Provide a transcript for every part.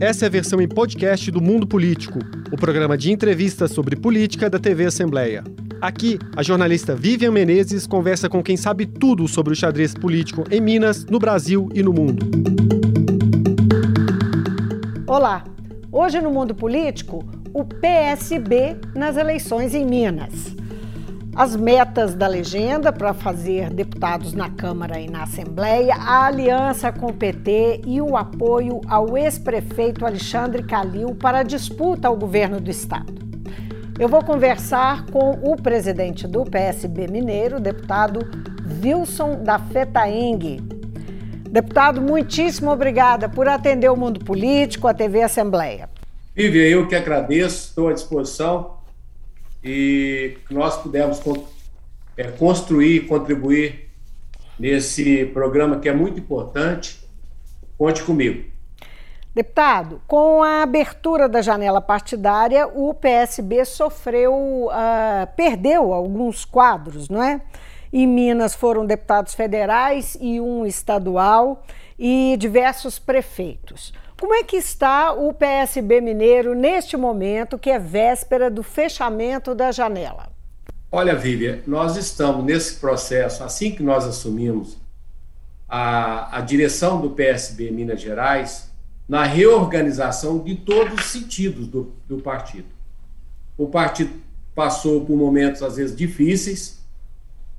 Essa é a versão em podcast do Mundo Político, o programa de entrevistas sobre política da TV Assembleia. Aqui, a jornalista Vivian Menezes conversa com quem sabe tudo sobre o xadrez político em Minas, no Brasil e no mundo. Olá! Hoje no Mundo Político, o PSB nas eleições em Minas as metas da legenda para fazer deputados na Câmara e na Assembleia, a aliança com o PT e o apoio ao ex-prefeito Alexandre Calil para a disputa ao governo do Estado. Eu vou conversar com o presidente do PSB Mineiro, deputado Wilson da Fetaeng. Deputado, muitíssimo obrigada por atender o mundo político, a TV Assembleia. Vivian, eu que agradeço, estou à disposição e que nós pudemos é, construir, contribuir nesse programa que é muito importante. Conte comigo. Deputado, com a abertura da janela partidária, o PSB sofreu, uh, perdeu alguns quadros, não é? Em Minas foram deputados federais e um estadual e diversos prefeitos. Como é que está o PSB Mineiro neste momento, que é véspera do fechamento da janela? Olha, Vivian, nós estamos nesse processo, assim que nós assumimos a, a direção do PSB Minas Gerais, na reorganização de todos os sentidos do, do partido. O partido passou por momentos, às vezes, difíceis,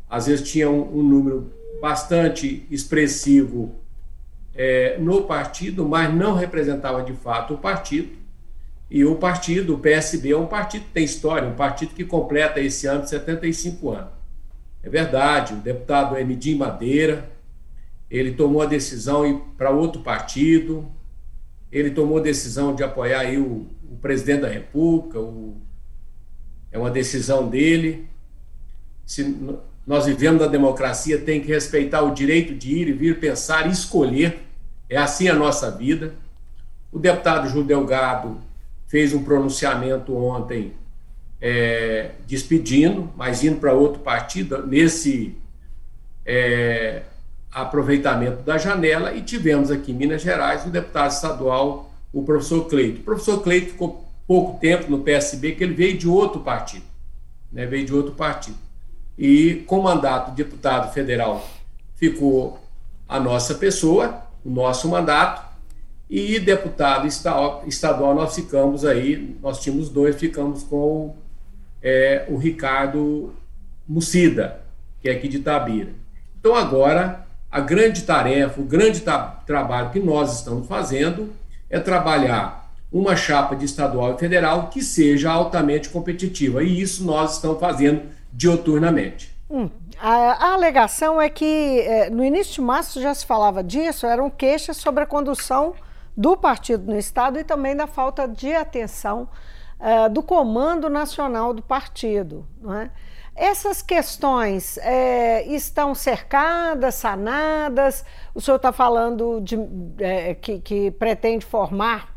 às vezes tinha um, um número bastante expressivo é, no partido, mas não representava de fato o partido. E o partido, o PSB, é um partido que tem história, um partido que completa esse ano 75 anos. É verdade, o deputado Emidim Madeira, ele tomou a decisão de ir para outro partido, ele tomou a decisão de apoiar aí o, o presidente da República, o, é uma decisão dele. Se nós vivemos na democracia, tem que respeitar o direito de ir e vir pensar escolher é assim a nossa vida. O deputado Júlio Delgado fez um pronunciamento ontem é, despedindo, mas indo para outro partido, nesse é, aproveitamento da janela, e tivemos aqui em Minas Gerais o deputado estadual, o professor Cleito. O professor Cleito ficou pouco tempo no PSB, que ele veio de outro partido, né, veio de outro partido. E com mandato de deputado federal ficou a nossa pessoa, o nosso mandato, e deputado estadual nós ficamos aí, nós tínhamos dois, ficamos com é, o Ricardo Mucida, que é aqui de Itabira. Então agora, a grande tarefa, o grande trabalho que nós estamos fazendo é trabalhar uma chapa de estadual e federal que seja altamente competitiva, e isso nós estamos fazendo dioturnamente. Hum. A, a, alegação é que é, no início de março já se falava disso, eram queixas sobre a condução do partido no Estado e também da falta de atenção é, do comando nacional do partido. É? Essas questões é, estão cercadas, sanadas? O senhor está falando de, que, que pretende formar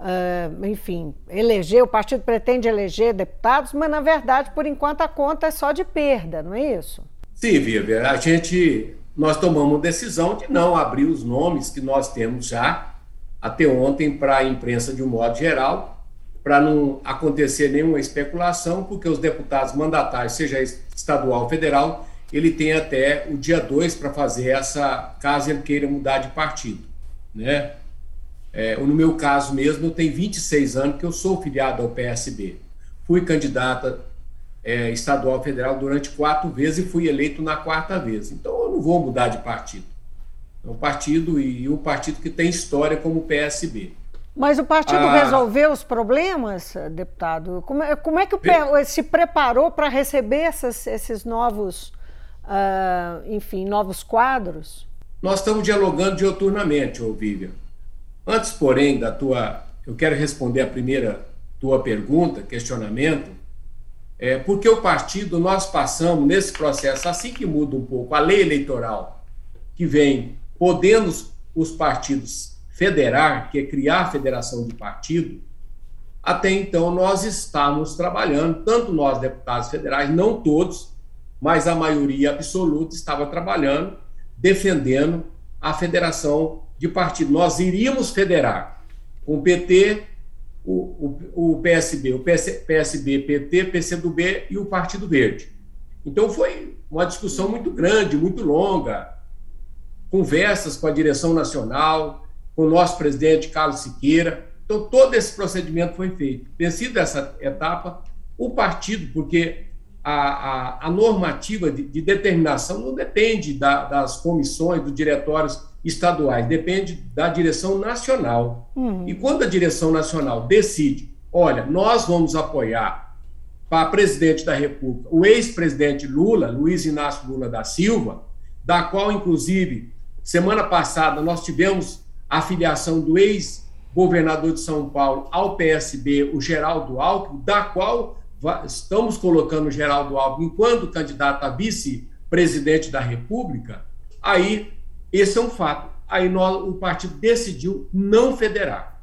Uh, enfim, eleger, o partido pretende eleger deputados, mas na verdade, por enquanto, a conta é só de perda, não é isso? Sim, Vivian, a gente, nós tomamos decisão de não abrir os nomes que nós temos já até ontem para a imprensa de um modo geral, para não acontecer nenhuma especulação, porque os deputados mandatários, seja estadual ou federal, ele tem até o dia 2 para fazer essa, caso ele queira mudar de partido, né? É, no meu caso mesmo, eu tenho 26 anos que eu sou filiado ao PSB. Fui candidata é, estadual federal durante quatro vezes e fui eleito na quarta vez. Então eu não vou mudar de partido. É um partido e um partido que tem história como o PSB. Mas o partido ah, resolveu os problemas, deputado? Como é, como é que o se preparou para receber essas, esses novos, uh, enfim, novos quadros? Nós estamos dialogando dioturnamente, ô Vivian. Antes, porém, da tua. Eu quero responder a primeira tua pergunta, questionamento. É, porque o partido, nós passamos nesse processo, assim que muda um pouco a lei eleitoral, que vem podendo os partidos federar, que é criar a federação de partido, até então nós estamos trabalhando, tanto nós deputados federais, não todos, mas a maioria absoluta estava trabalhando, defendendo a federação de partido. Nós iríamos federar, com o PT, o, o, o PSB, o PS, PSB, PT, PCdoB e o Partido Verde. Então foi uma discussão muito grande, muito longa, conversas com a direção nacional, com o nosso presidente Carlos Siqueira. Então todo esse procedimento foi feito. Vencida essa etapa, o partido, porque a, a, a normativa de, de, determinação não depende da, das comissões, dos diretórios estaduais, depende da direção nacional. Uhum. E quando a direção nacional decide, olha, nós vamos apoiar para presidente da República o ex-presidente Lula, Luiz Inácio Lula da Silva, da qual, inclusive, semana passada nós tivemos a filiação do ex-governador de São Paulo ao PSB, o Geraldo Alckmin, da qual estamos colocando Geraldo Alckmin enquanto candidato a vice-presidente da República, aí esse é um fato. Aí nós, o partido decidiu não federar.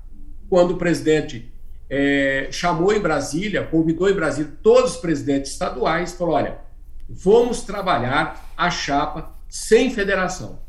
Quando o presidente é, chamou em Brasília, convidou em Brasília todos os presidentes estaduais, falou: olha, vamos trabalhar a chapa sem federação.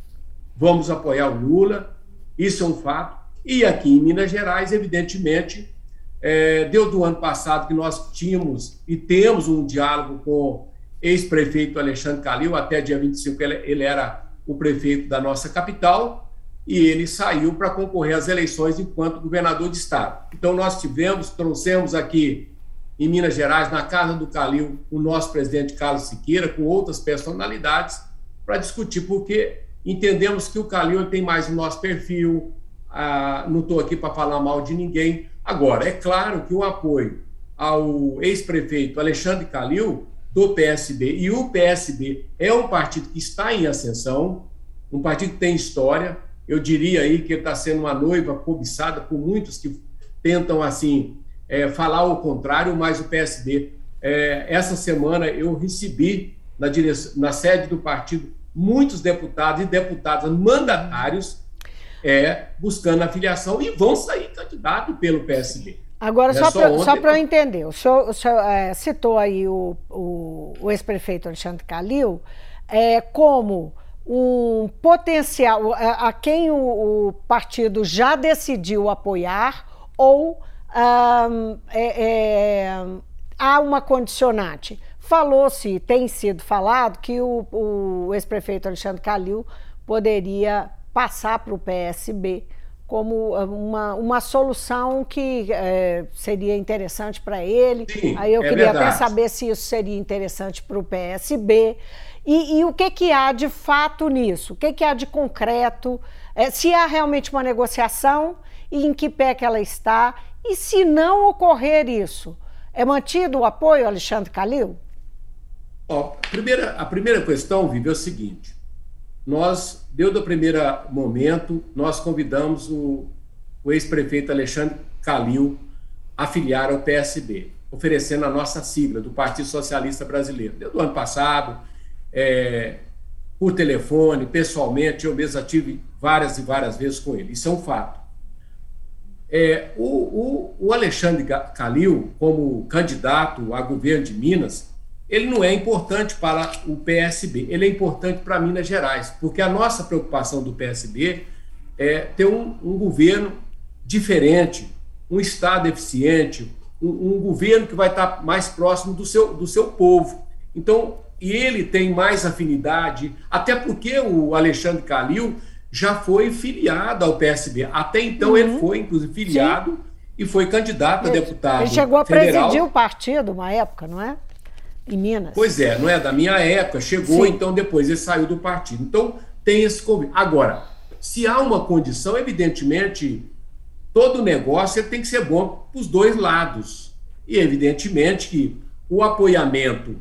Vamos apoiar o Lula, isso é um fato. E aqui em Minas Gerais, evidentemente, é, deu do ano passado que nós tínhamos e temos um diálogo com ex-prefeito Alexandre Calil, até dia 25 ele, ele era o prefeito da nossa capital, e ele saiu para concorrer às eleições enquanto governador de estado. Então nós tivemos, trouxemos aqui em Minas Gerais, na casa do Calil, o nosso presidente Carlos Siqueira, com outras personalidades, para discutir, porque entendemos que o Calil tem mais o nosso perfil, ah, não estou aqui para falar mal de ninguém, Agora, é claro que o apoio ao ex-prefeito Alexandre Calil, do PSB, e o PSB é um partido que está em ascensão, um partido que tem história. Eu diria aí que ele está sendo uma noiva cobiçada por muitos que tentam, assim, é, falar o contrário, mas o PSD, é, essa semana eu recebi na, direção, na sede do partido muitos deputados e deputadas mandatários é, buscando a filiação e vão sair candidato pelo PSB. Agora, é só para eu entender, o senhor, o senhor é, citou aí o, o, o ex-prefeito Alexandre Calil é, como um potencial, a, a quem o, o, partido já decidiu apoiar ou um, é, é, há uma condicionante. Falou-se, tem sido falado, que o, o ex-prefeito Alexandre Calil poderia passar para o PSB como ah, uma, uma solução que é, seria interessante para ele. Sim, Aí eu é queria verdade. até saber se isso seria interessante para o PSB. E, e, o que, que há de fato nisso? O que, que há de concreto? É, se há realmente uma negociação e em que pé que ela está? E se não ocorrer isso, é mantido o apoio, Alexandre Calil? Ó, a, primeira, a primeira questão, Vivi, é o seguinte nós, desde o primeiro momento, nós convidamos o, o ex-prefeito Alexandre Calil a filiar ao PSB, oferecendo a nossa sigla do Partido Socialista Brasileiro. Desde o ano passado, é, por telefone, pessoalmente, eu mesmo tive várias e várias vezes com ele. Isso é um fato. É, o, o, o Alexandre Calil, como candidato a governo de Minas, ele não é importante para o PSB, ele é importante para Minas Gerais, porque a nossa preocupação do PSB é ter um, um governo diferente, um Estado eficiente, um, um, governo que vai estar mais próximo do seu, do seu povo. Então, e ele tem mais afinidade, até porque o Alexandre Calil já foi filiado ao PSB. Até então, uhum. ele foi, inclusive, filiado Sim. e foi candidato ele, a deputado. Ele chegou a federal. presidir o partido uma época, não é? Em Minas. Pois é, não é da minha época, chegou, Sim. então depois ele saiu do partido. Então tem esse convite. Agora, se há uma condição, evidentemente, todo negócio tem que ser bom para os dois lados. E evidentemente que o apoiamento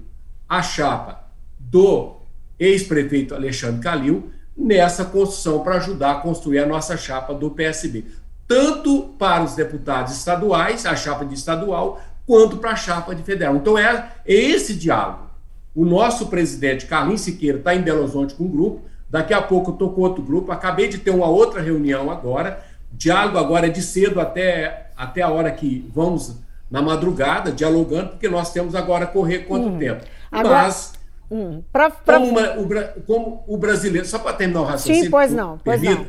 à chapa do ex-prefeito Alexandre Calil nessa construção para ajudar a construir a nossa chapa do PSB. Tanto para os deputados estaduais, a chapa de estadual, quanto para a chapa de federal. Então é, é esse diálogo. O nosso presidente, Carlinhos Siqueira, está em Belo Horizonte com um grupo, daqui a pouco eu estou com outro grupo, acabei de ter uma outra reunião agora, diálogo agora é de cedo até, até a hora que vamos na madrugada, dialogando, porque nós temos agora correr quanto hum. tempo. Agora, Mas, hum. pra, pra... Como, uma, o, como, o, brasileiro, só para terminar o raciocínio, Sim, pois não, pois não.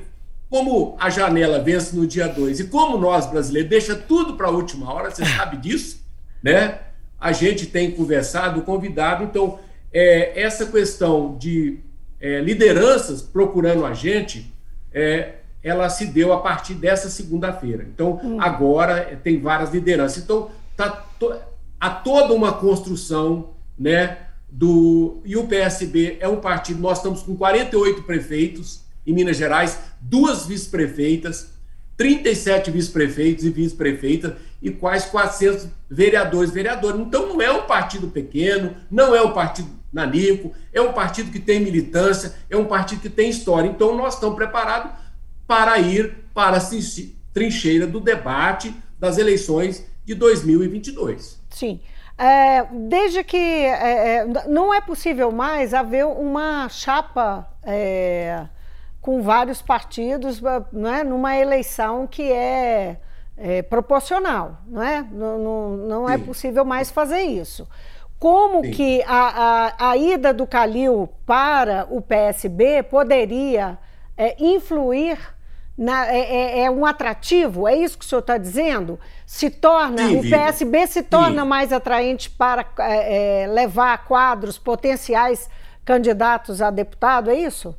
como a janela vence no dia 2 e como nós brasileiros deixa tudo para a última hora, você sabe disso, né? A gente tem conversado, convidado, então é, essa questão de é, lideranças procurando a gente, é, ela se deu a partir dessa segunda-feira. Então, hum. agora é, tem várias lideranças. Então, tá to, há toda uma construção, né? Do, e o PSB é um partido, nós estamos com 48 prefeitos em Minas Gerais, duas vice-prefeitas, 37 vice-prefeitos e vice-prefeitas e quase 400 vereadores vereadores. Então não é um partido pequeno, não é um partido nanico, é um partido que tem militância, é um partido que tem história. Então nós estamos preparados para ir para a trincheira do debate das eleições de 2022. Sim. É, desde que é, é, não é possível mais haver uma chapa é, com vários partidos né, numa eleição que é, é proporcional, não é? Não, não, não é possível mais fazer isso. Como Sim. que a, a, a, ida do Calil para o PSB poderia é, influir na, é, é, é, um atrativo? É isso que o senhor está dizendo? Se torna Sim, o PSB se torna Sim. mais atraente para é, é, levar quadros potenciais candidatos a deputado? É isso?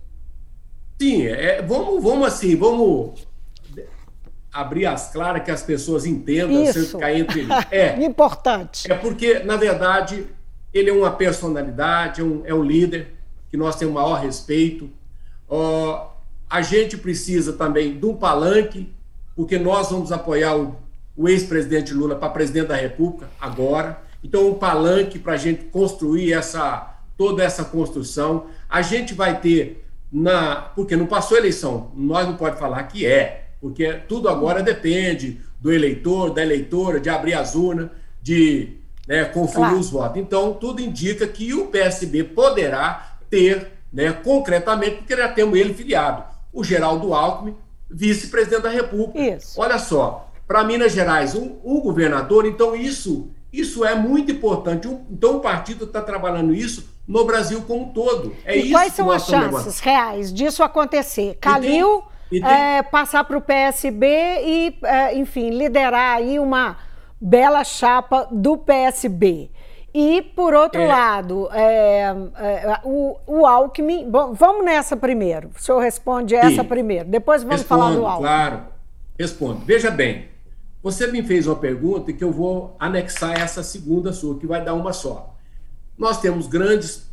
Sim, é, vamos, vamos assim, vamos abrir as claras que as pessoas entendam Isso. sem ficar entre eles. É importante. É porque, na verdade, ele é uma personalidade, é um, é um líder que nós temos o maior respeito. Uh, a gente precisa também de um palanque, porque nós vamos apoiar o, o ex-presidente Lula para presidente da República agora. Então, um palanque para a gente construir essa toda essa construção. A gente vai ter na. Porque não passou a eleição, nós não pode falar que é, porque tudo agora depende do eleitor, da eleitora, de abrir as urnas, de né, conferir claro. os votos. Então, tudo indica que o PSB poderá ter, né, concretamente, porque já temos ele filiado, o Geraldo Alckmin, vice-presidente da República. Isso. Olha só, para Minas Gerais, um, um, governador, então isso, isso é muito importante. Um, então, o partido está trabalhando isso no Brasil como um todo. É e quais são as chances reais disso acontecer? Calil tem, tem... É, passar para o PSB e, é, enfim, liderar aí uma bela chapa do PSB. E, por outro é. lado, é, é, o, o Alckmin. Bom, vamos nessa primeiro. O senhor responde essa Sim. primeiro. Depois vamos Respondo, falar do Alckmin. Claro, respondo. Veja bem, você me fez uma pergunta que eu vou anexar essa segunda sua, que vai dar uma só nós temos grandes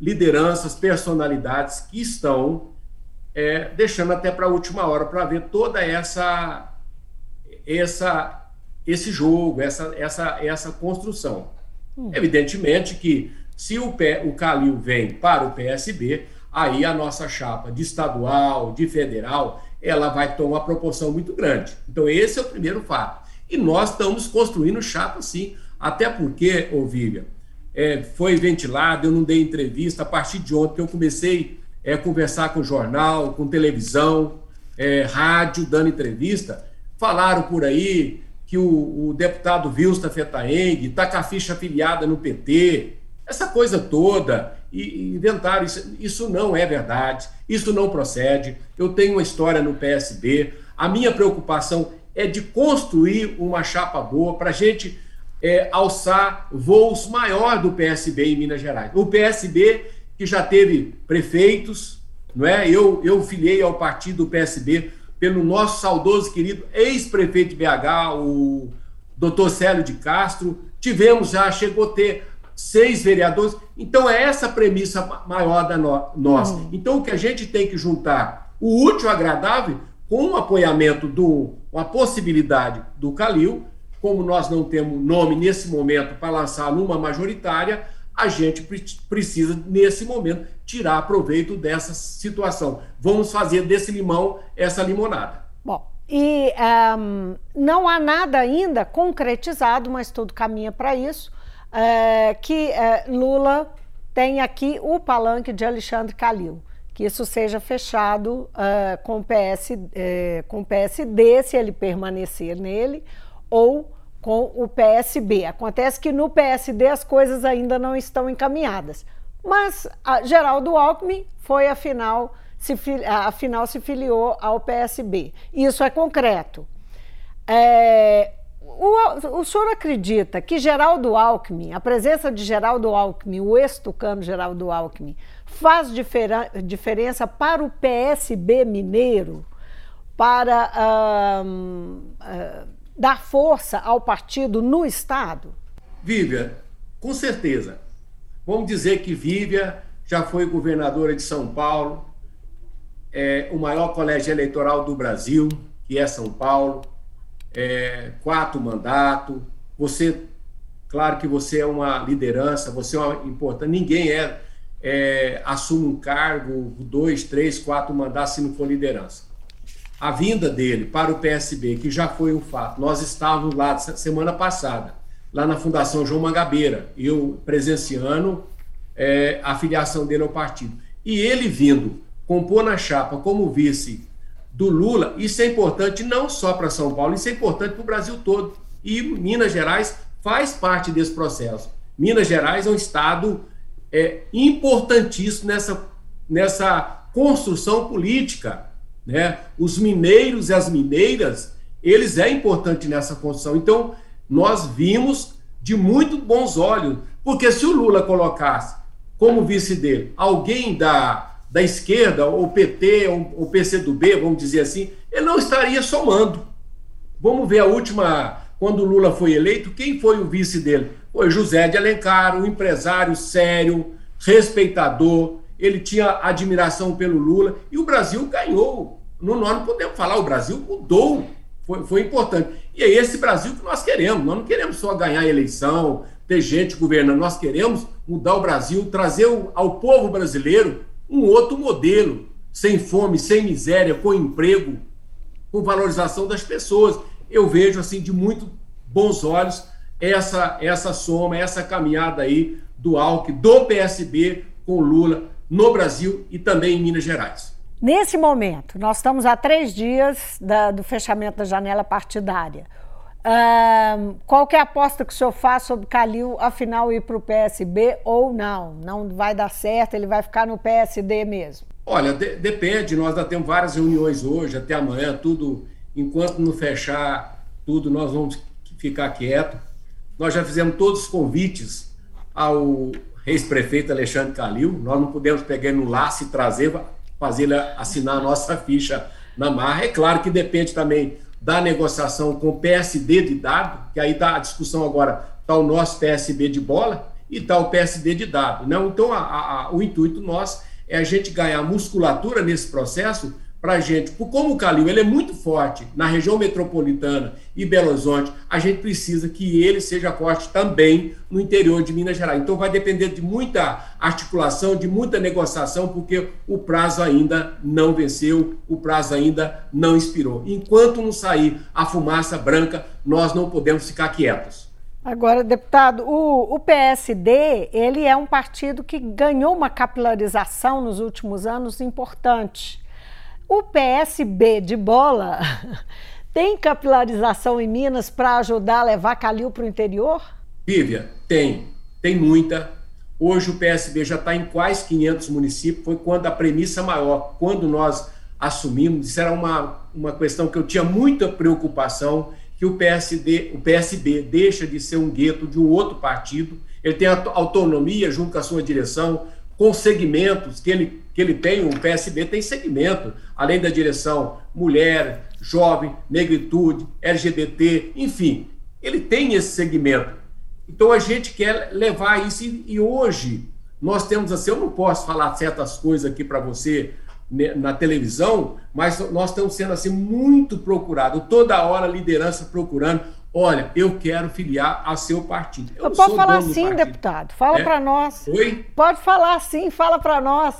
lideranças, personalidades que estão é, deixando até para a última hora para ver toda essa, essa esse jogo, essa, essa, essa construção. Hum. Evidentemente que se o, o Calil vem para o PSB, aí a nossa chapa de estadual, de federal, ela vai tomar uma proporção muito grande. Então, esse é o primeiro fato. E nós estamos construindo chapa, sim. Até porque, ô Vivian, é, foi ventilado, eu não dei entrevista. A partir de ontem eu comecei é, a conversar com jornal, com televisão, é, rádio, dando entrevista. Falaram por aí que o, o deputado Vilsta Fetaeng está com a ficha afiliada no PT, essa coisa toda, e inventaram isso. Isso não é verdade, isso não procede. Eu tenho uma história no PSB, a minha preocupação é de construir uma chapa boa para a gente é, alçar voos maior do PSB em Minas Gerais. O PSB que já teve prefeitos, não é? Eu, eu filiei ao partido do PSB pelo nosso saudoso querido ex-prefeito de BH, o doutor Célio de Castro. Tivemos já, chegou a ter seis vereadores. Então, é essa a premissa maior da no, nossa. Uhum. Então, o que a gente tem que juntar o útil agradável com o apoiamento do, a possibilidade do Calil como nós não temos nome nesse momento para lançar numa majoritária, a gente precisa, nesse momento, tirar proveito dessa situação. Vamos fazer desse limão essa limonada. Bom, e um, não há nada ainda concretizado, mas tudo caminha para isso, é, que é, Lula tem aqui o palanque de Alexandre Calil. Que isso seja fechado uh, com, PS, uh, com o PSD, se ele permanecer nele, ou com o PSB. Acontece que no PSD as coisas ainda não estão encaminhadas. Mas Geraldo Alckmin foi, afinal, se, afinal se filiou ao PSB. Isso é concreto. É, o, o senhor acredita que Geraldo Alckmin, a presença de Geraldo Alckmin, o ex-tucano Geraldo Alckmin, faz diferença para o PSB mineiro, para uh, dar força ao partido no Estado? Vívia, com certeza. Vamos dizer que Vívia já foi governadora de São Paulo, é o maior colégio eleitoral do Brasil, que é São Paulo, é, quatro mandatos. Você, claro que você é uma liderança, você é uma importante. Ninguém é, é assume um cargo, dois, três, quatro mandatos se não for liderança. A vinda dele para o PSB, que já foi um fato, nós estávamos lá semana passada, lá na Fundação João Mangabeira, eu presenciando é, a filiação dele ao partido. E ele vindo compor na chapa como vice do Lula, isso é importante não só para São Paulo, isso é importante para o Brasil todo. E Minas Gerais faz parte desse processo. Minas Gerais é um estado é, importantíssimo nessa, nessa construção política. Né? Os mineiros e as mineiras, eles é importante nessa construção. Então, nós vimos de muito bons olhos, porque se o Lula colocasse como vice dele alguém da da esquerda, ou PT, ou, ou PCdoB, vamos dizer assim, ele não estaria somando. Vamos ver a última, quando o Lula foi eleito, quem foi o vice dele? Foi José de Alencar, um empresário sério, respeitador, ele tinha admiração pelo Lula, e o Brasil ganhou. Nós não podemos falar, o Brasil mudou, foi, foi importante. E é esse Brasil que nós queremos, nós não queremos só ganhar eleição, ter gente governando, nós queremos mudar o Brasil, trazer ao povo brasileiro um outro modelo, sem fome, sem miséria, com emprego, com valorização das pessoas. Eu vejo assim de muito bons olhos essa essa soma, essa caminhada aí do ALC, do PSB com Lula no Brasil e também em Minas Gerais. Nesse momento, nós estamos a três dias da, do fechamento da janela partidária. Uh, qual é a aposta que o senhor faz sobre Calil, afinal, ir para o PSB ou não? Não vai dar certo, ele vai ficar no PSD mesmo? Olha, de depende, nós já temos várias reuniões hoje, até amanhã, tudo, enquanto não fechar tudo, nós vamos ficar quieto. Nós já fizemos todos os convites ao ex-prefeito Alexandre Calil, nós não podemos pegar no laço e trazer, fazer assinar a nossa ficha na marra. É claro que depende também da negociação com o PSD de dado, que aí está a discussão agora, está o nosso PSB de bola e está o PSD de dado. Não? Então, a, a, o intuito nosso é a gente ganhar musculatura nesse processo para a gente, como o Calil ele é muito forte na região metropolitana e Belo Horizonte, a gente precisa que ele seja forte também no interior de Minas Gerais. Então vai depender de muita articulação, de muita negociação, porque o prazo ainda não venceu, o prazo ainda não expirou. Enquanto não sair a fumaça branca, nós não podemos ficar quietos. Agora, deputado, o, o, PSD ele é um partido que ganhou uma capilarização nos últimos anos importante. O PSB de bola tem capilarização em Minas para ajudar a levar Calil para o interior? Vívia, tem. Tem muita. Hoje o PSB já está em quase 500 municípios. Foi quando a premissa maior, quando nós assumimos, isso era uma, uma questão que eu tinha muita preocupação, que o PSD, o PSB deixa de ser um gueto de um outro partido, ele tem autonomia junto com a sua direção, com segmentos que ele, que ele tem, o PSB tem segmento, além da direção mulher, jovem, negritude, LGBT, enfim, ele tem esse segmento. Então a gente quer levar isso e, e hoje nós temos assim, eu não posso falar certas coisas aqui para você né, na televisão, mas nós estamos sendo assim muito procurados, toda hora liderança procurando Olha, eu quero filiar a seu partido. Eu Pode falar sim, deputado. Fala é? para nós. Oi? Pode falar sim, fala para nós.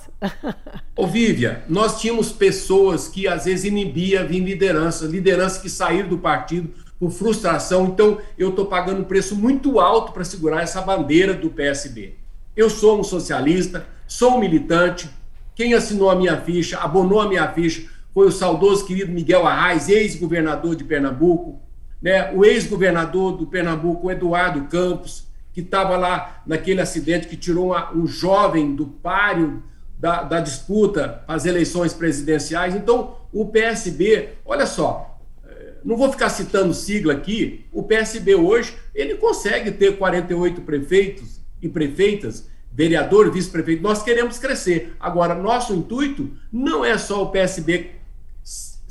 Ô, Vívia, nós tínhamos pessoas que às vezes inibia vir liderança, liderança que saíram do partido por frustração. Então, eu estou pagando um preço muito alto para segurar essa bandeira do PSB. Eu sou um socialista, sou um militante. Quem assinou a minha ficha, abonou a minha ficha, foi o saudoso querido Miguel Arraes, ex-governador de Pernambuco né, o ex-governador do Pernambuco, Eduardo Campos, que estava lá naquele acidente que tirou uma, um jovem do páreo da, da disputa as eleições presidenciais. Então, o PSB, olha só, eh, não vou ficar citando sigla aqui, o PSB hoje, ele consegue ter 48 prefeitos e prefeitas, vereador, vice-prefeito, nós queremos crescer. Agora, nosso intuito não é só o PSB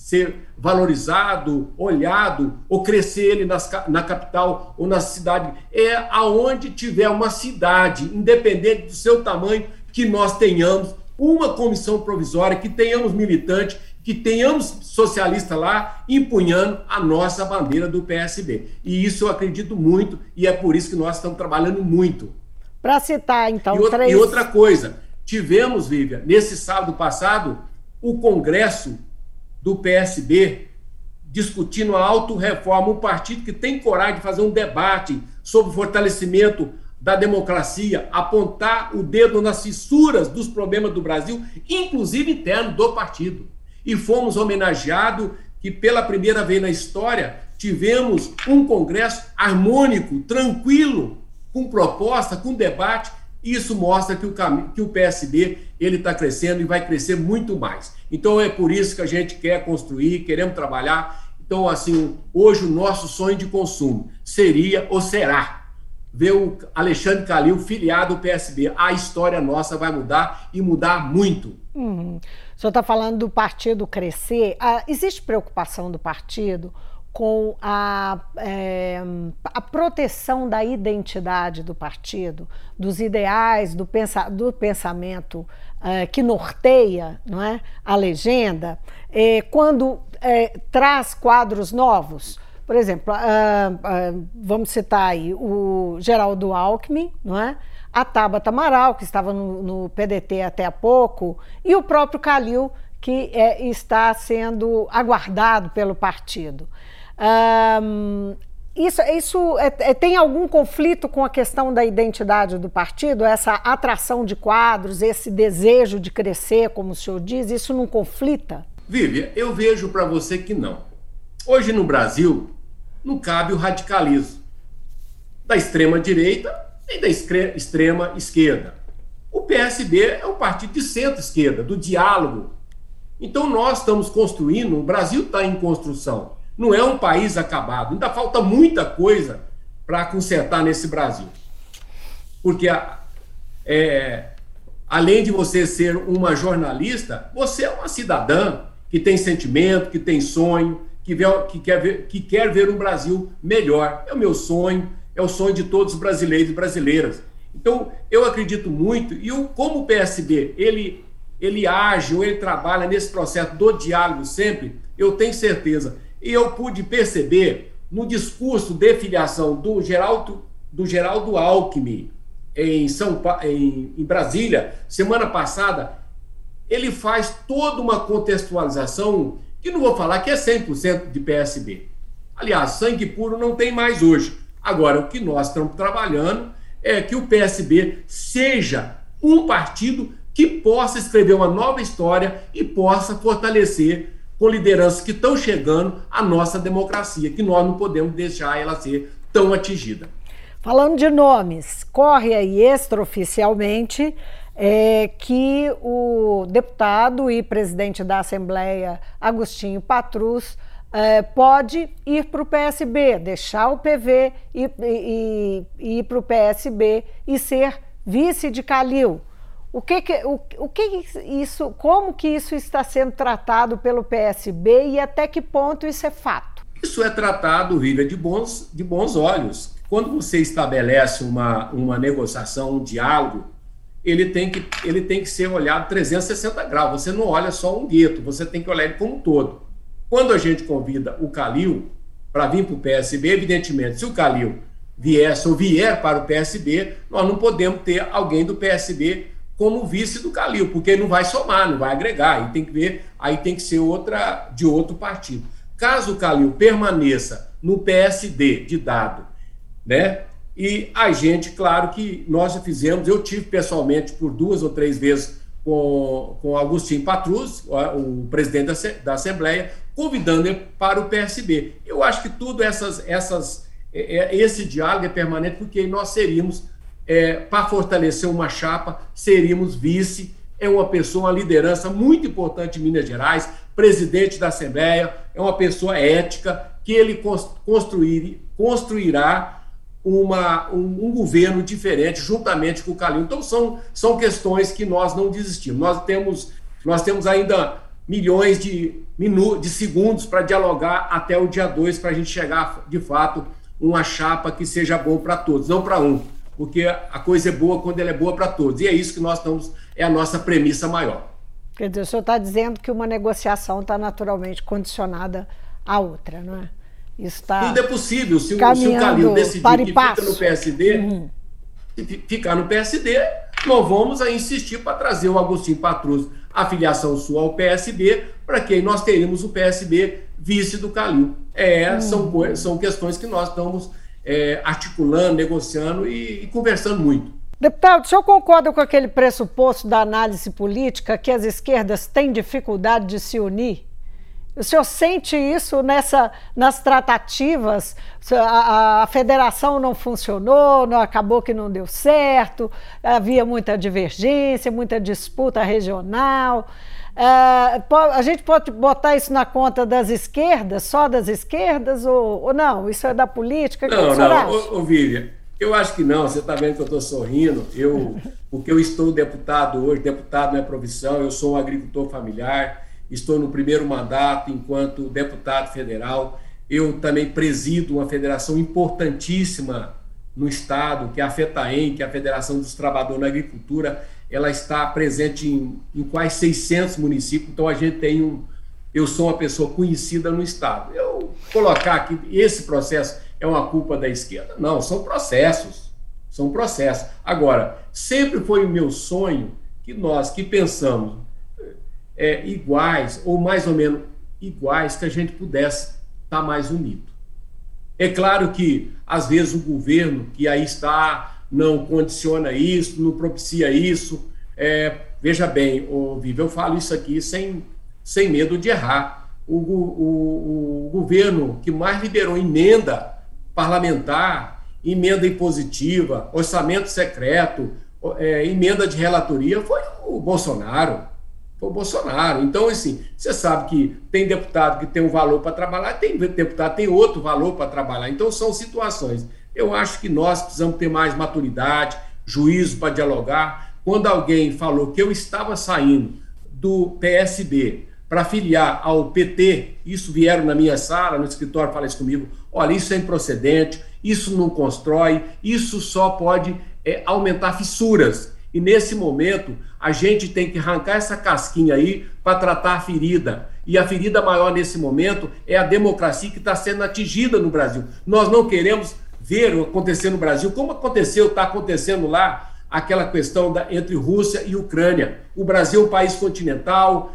ser valorizado, olhado, ou crescer ele nas, na capital ou na cidade. É aonde tiver uma cidade, independente do seu tamanho, que nós tenhamos uma comissão provisória, que tenhamos militante, que tenhamos socialista lá empunhando a nossa bandeira do PSB. E isso eu acredito muito, e é por isso que nós estamos trabalhando muito. Para citar, então, e outra, três... e outra coisa, tivemos, Vivian, nesse sábado passado, o Congresso do PSB discutindo a autorreforma, um partido que tem coragem de fazer um debate sobre o fortalecimento da democracia, apontar o dedo nas fissuras dos problemas do Brasil, inclusive interno do partido. E fomos homenageados que pela primeira vez na história tivemos um congresso harmônico, tranquilo, com proposta, com debate isso mostra que o, que o PSB ele está crescendo e vai crescer muito mais. Então é por isso que a gente quer construir, queremos trabalhar. Então, assim, hoje o nosso sonho de consumo seria ou será ver o Alexandre Calil filiado ao PSB. A história nossa vai mudar e mudar muito. Uhum. O senhor está falando do partido crescer. Ah, existe preocupação do partido com a, é, a proteção da identidade do partido, dos ideais, do, pensa, do pensamento é, que norteia não é, a legenda, é, quando é, traz quadros novos. Por exemplo, vamos citar aí o Geraldo Alckmin, não é? a Tabata Amaral, que estava no, no PDT até há pouco, e o próprio Calil, que é, está sendo aguardado pelo partido. Um, isso, isso é, é, tem algum conflito com a questão da identidade do partido? Essa atração de quadros, esse desejo de crescer, como o senhor diz, isso não conflita? Vivian, eu vejo para você que não. Hoje no Brasil não cabe o radicalismo da extrema direita nem da extrema esquerda. O PSB é um partido de centro-esquerda, do diálogo. Então nós estamos construindo, o Brasil está em construção não é um país acabado. Ainda falta muita coisa para consertar nesse Brasil. Porque, é, além de você ser uma jornalista, você é uma cidadã que tem sentimento, que tem sonho, que, vê, que, quer, ver, que quer ver um Brasil melhor. É o meu sonho, é o sonho de todos os brasileiros e brasileiras. Então, eu acredito muito, e o, como o PSB ele, ele age ou ele trabalha nesse processo do diálogo sempre, eu tenho certeza e eu pude perceber no discurso de filiação do Geraldo, do Geraldo Alckmin em, São em, em Brasília, semana passada, ele faz toda uma contextualização que não vou falar que é 100% de PSB. Aliás, sangue puro não tem mais hoje. Agora, o que nós estamos trabalhando é que o PSB seja um partido que possa escrever uma nova história e possa fortalecer com lideranças que estão chegando à nossa democracia, que nós não podemos deixar ela ser tão atingida. Falando de nomes, corre aí extraoficialmente é, que o deputado e presidente da Assembleia, Agostinho Patrus, é, pode ir para o PSB, deixar o PV e, e, e ir para o PSB e ser vice de Calil. O que, que, o, o que isso, como que isso está sendo tratado pelo PSB e até que ponto isso é fato? Isso é tratado, Viva, de bons, de bons olhos. Quando você estabelece uma, uma negociação, um diálogo, ele tem, que, ele tem que ser olhado 360 graus. Você não olha só um gueto, você tem que olhar ele como um todo. Quando a gente convida o Calil para vir para o PSB, evidentemente, se o Calil viesse ou vier para o PSB, nós não podemos ter alguém do PSB como vice do Calil, porque não vai somar, não vai agregar, aí tem que ver, aí tem que ser outra de outro partido. Caso o Calil permaneça no PSD de dado, né? E a gente, claro que nós fizemos, eu tive pessoalmente por duas ou três vezes com, com Agostinho Patrus, o presidente da, da Assembleia, convidando ele para o PSB. Eu acho que tudo essas, essas, é, é, esse diálogo é permanente porque nós seríamos é, para fortalecer uma chapa, seríamos vice é uma pessoa, uma liderança muito importante em Minas Gerais, presidente da Assembleia, é uma pessoa ética, que ele construir, construirá uma, um, um, governo diferente juntamente com o Calil. Então são, são questões que nós não desistimos. Nós temos, nós temos ainda milhões de, minu de segundos para dialogar até o dia 2 para a gente chegar de fato uma chapa que seja bom para todos, não para um, porque a coisa é boa quando ela é boa para todos. E é isso que nós estamos, é a nossa premissa maior. Quer dizer, o senhor está dizendo que uma negociação está naturalmente condicionada à outra, não é? Isso tá Tudo é possível. Se, o, se o Calil decidir que fica no PSD, uhum. ficar no PSD, nós vamos a insistir para trazer o Agostinho Patrus, a filiação sua ao PSB, para que nós teremos o PSB vice do Calil. É, uhum. são, são questões que nós estamos é, articulando, negociando e, e conversando muito. Deputado, o senhor concorda com aquele pressuposto da análise política que as esquerdas têm dificuldade de se unir? O senhor sente isso nessa, nas tratativas? A, a, federação não funcionou, não, acabou que não deu certo, havia muita divergência, muita disputa regional. Uh, a gente pode botar isso na conta das esquerdas, só das esquerdas, ou, ou não? Isso é da política? Não, não, ô, ô, Vivian, eu acho que não, você está vendo que eu estou sorrindo, eu, porque eu estou deputado hoje, deputado não é profissão, eu sou um agricultor familiar, estou no primeiro mandato enquanto deputado federal, eu também presido uma federação importantíssima no estado, que é a FETAEM, que é a Federação dos Trabalhadores na Agricultura, ela está presente em, em quase 600 municípios, então a gente tem um, eu sou uma pessoa conhecida no estado. Eu colocar aqui esse processo é uma culpa da esquerda. Não, são processos. São processos. Agora, sempre foi o meu sonho que nós que pensamos é, iguais, ou mais ou menos iguais, que a gente pudesse estar mais unido. É claro que, às vezes, o governo que aí está não condiciona isso, não propicia isso. É, veja bem, Viva, eu falo isso aqui sem, sem medo de errar. O, o, o governo que mais liberou emenda parlamentar, emenda impositiva, orçamento secreto, é, emenda de relatoria, foi o Bolsonaro. Foi o Bolsonaro. Então, assim, você sabe que tem deputado que tem um valor para trabalhar, tem deputado que tem outro valor para trabalhar. Então, são situações. Eu acho que nós precisamos ter mais maturidade, juízo para dialogar. Quando alguém falou que eu estava saindo do PSB para filiar ao PT, isso vieram na minha sala, no escritório, falar isso comigo. Olha, isso é improcedente, isso não constrói, isso só pode é, aumentar fissuras. E nesse momento, a gente tem que arrancar essa casquinha aí para tratar a ferida. E a ferida maior nesse momento é a democracia que está sendo atingida no Brasil. Nós não queremos ver acontecer no Brasil, como aconteceu, está acontecendo lá, aquela questão da, entre Rússia e Ucrânia. O Brasil é um país continental,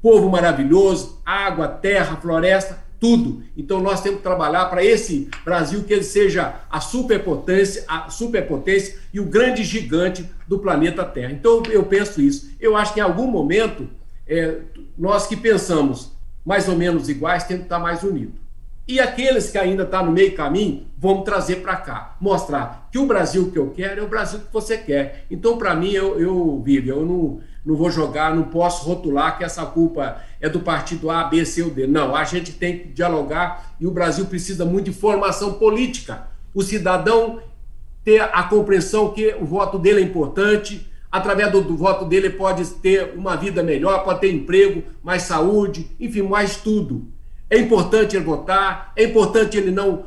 povo maravilhoso, água, terra, floresta, tudo. Então nós temos que trabalhar para esse Brasil que ele seja a superpotência, a superpotência e o grande gigante do planeta Terra. Então eu penso isso. Eu acho que em algum momento é, nós que pensamos mais ou menos iguais temos que estar mais unidos. E aqueles que ainda estão tá no meio caminho, vamos trazer para cá, mostrar que o Brasil que eu quero é o Brasil que você quer. Então, para mim, eu, eu vivo, eu não, não vou jogar, não posso rotular que essa culpa é do partido A, B, C ou D. Não, a gente tem que dialogar e o Brasil precisa muito de formação política. O cidadão ter a compreensão que o voto dele é importante, através do, do, voto dele pode ter uma vida melhor, pode ter emprego, mais saúde, enfim, mais tudo. É importante ele votar, é importante ele não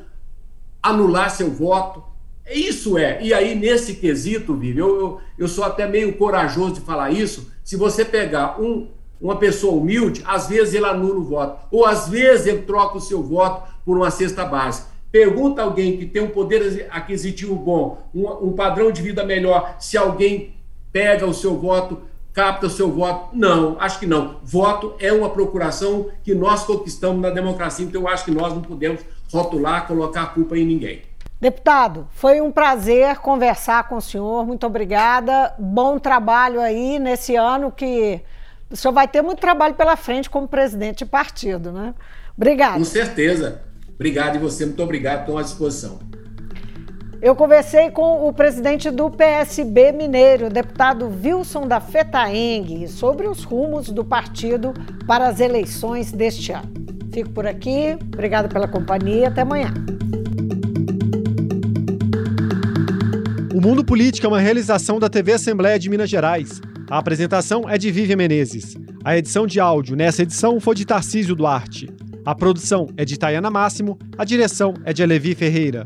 anular seu voto. Isso é. E aí, nesse quesito, Vivi, eu, eu, eu sou até meio corajoso de falar isso. Se você pegar um, uma pessoa humilde, às vezes ele anula o voto, ou às vezes ele troca o seu voto por uma cesta básica. Pergunta alguém que tem um poder aquisitivo bom, um, um padrão de vida melhor, se alguém pega o seu voto, capta o seu voto. Não, acho que não. Voto é uma procuração que nós conquistamos na democracia, então eu acho que nós não podemos rotular, colocar a culpa em ninguém. Deputado, foi um prazer conversar com o senhor. Muito obrigada. Bom trabalho aí nesse ano que o senhor vai ter muito trabalho pela frente como presidente de partido, né? Obrigado. Com certeza. Obrigado e você, muito obrigado, estou à disposição. Eu conversei com o presidente do PSB Mineiro, deputado Wilson da Fetaeng, sobre os rumos do partido para as eleições deste ano. Fico por aqui, obrigada pela companhia, até amanhã. O Mundo Político é uma realização da TV Assembleia de Minas Gerais. A apresentação é de Vivian Menezes. A edição de áudio nessa edição foi de Tarcísio Duarte. A produção é de Tayana Máximo, a direção é de Alevi Ferreira.